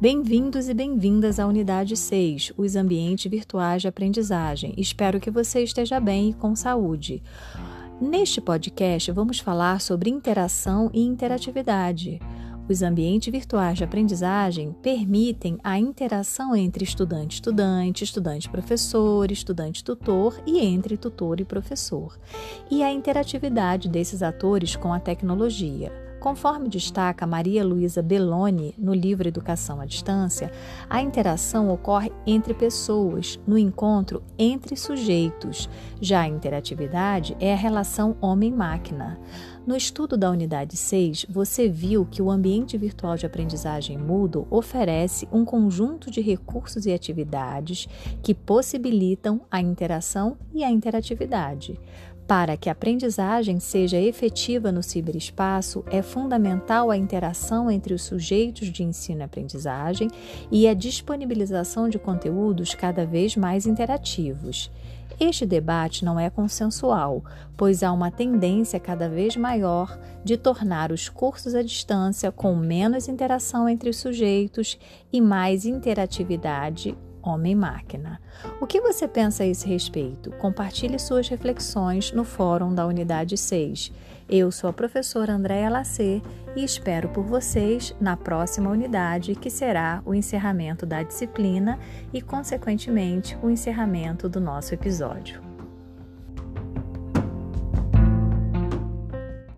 Bem-vindos e bem-vindas à unidade 6, os ambientes virtuais de aprendizagem. Espero que você esteja bem e com saúde. Neste podcast, vamos falar sobre interação e interatividade. Os ambientes virtuais de aprendizagem permitem a interação entre estudante-estudante, estudante-professor, estudante-tutor e entre tutor e professor, e a interatividade desses atores com a tecnologia. Conforme destaca Maria Luísa Belloni no livro Educação à Distância, a interação ocorre entre pessoas, no encontro entre sujeitos. Já a interatividade é a relação homem-máquina. No estudo da unidade 6, você viu que o ambiente virtual de aprendizagem Moodle oferece um conjunto de recursos e atividades que possibilitam a interação e a interatividade. Para que a aprendizagem seja efetiva no ciberespaço, é fundamental a interação entre os sujeitos de ensino e aprendizagem e a disponibilização de conteúdos cada vez mais interativos. Este debate não é consensual, pois há uma tendência cada vez maior de tornar os cursos à distância com menos interação entre os sujeitos e mais interatividade homem-máquina. O que você pensa a esse respeito? Compartilhe suas reflexões no fórum da Unidade 6. Eu sou a professora Andréa Lacer e espero por vocês na próxima unidade, que será o encerramento da disciplina e, consequentemente, o encerramento do nosso episódio.